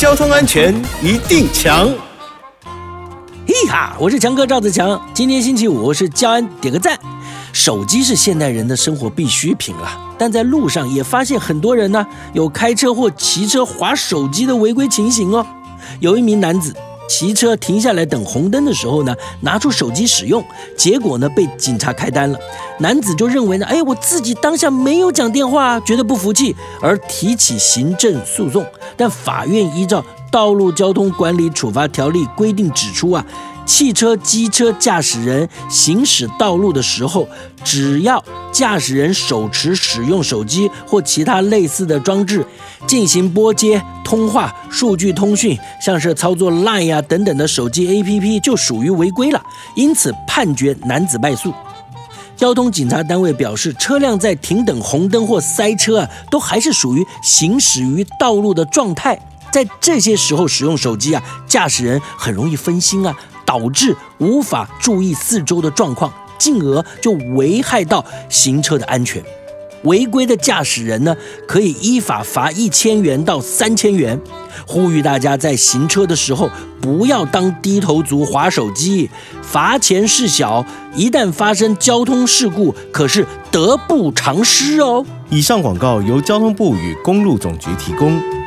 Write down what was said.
交通安全一定强。嘿哈，我是强哥赵子强。今天星期五是教安点个赞。手机是现代人的生活必需品了，但在路上也发现很多人呢有开车或骑车划手机的违规情形哦。有一名男子骑车停下来等红灯的时候呢，拿出手机使用，结果呢被警察开单了。男子就认为呢，哎，我自己当下没有讲电话，觉得不服气，而提起行政诉讼。但法院依照《道路交通管理处罚条例》规定指出啊。汽车、机车驾驶人行驶道路的时候，只要驾驶人手持使用手机或其他类似的装置进行拨接、通话、数据通讯，像是操作 Line 呀等等的手机 APP，就属于违规了。因此判决男子败诉。交通警察单位表示，车辆在停等红灯或塞车啊，都还是属于行驶于道路的状态。在这些时候使用手机啊，驾驶人很容易分心啊。导致无法注意四周的状况，进而就危害到行车的安全。违规的驾驶人呢，可以依法罚一千元到三千元。呼吁大家在行车的时候不要当低头族划手机，罚钱事小，一旦发生交通事故，可是得不偿失哦。以上广告由交通部与公路总局提供。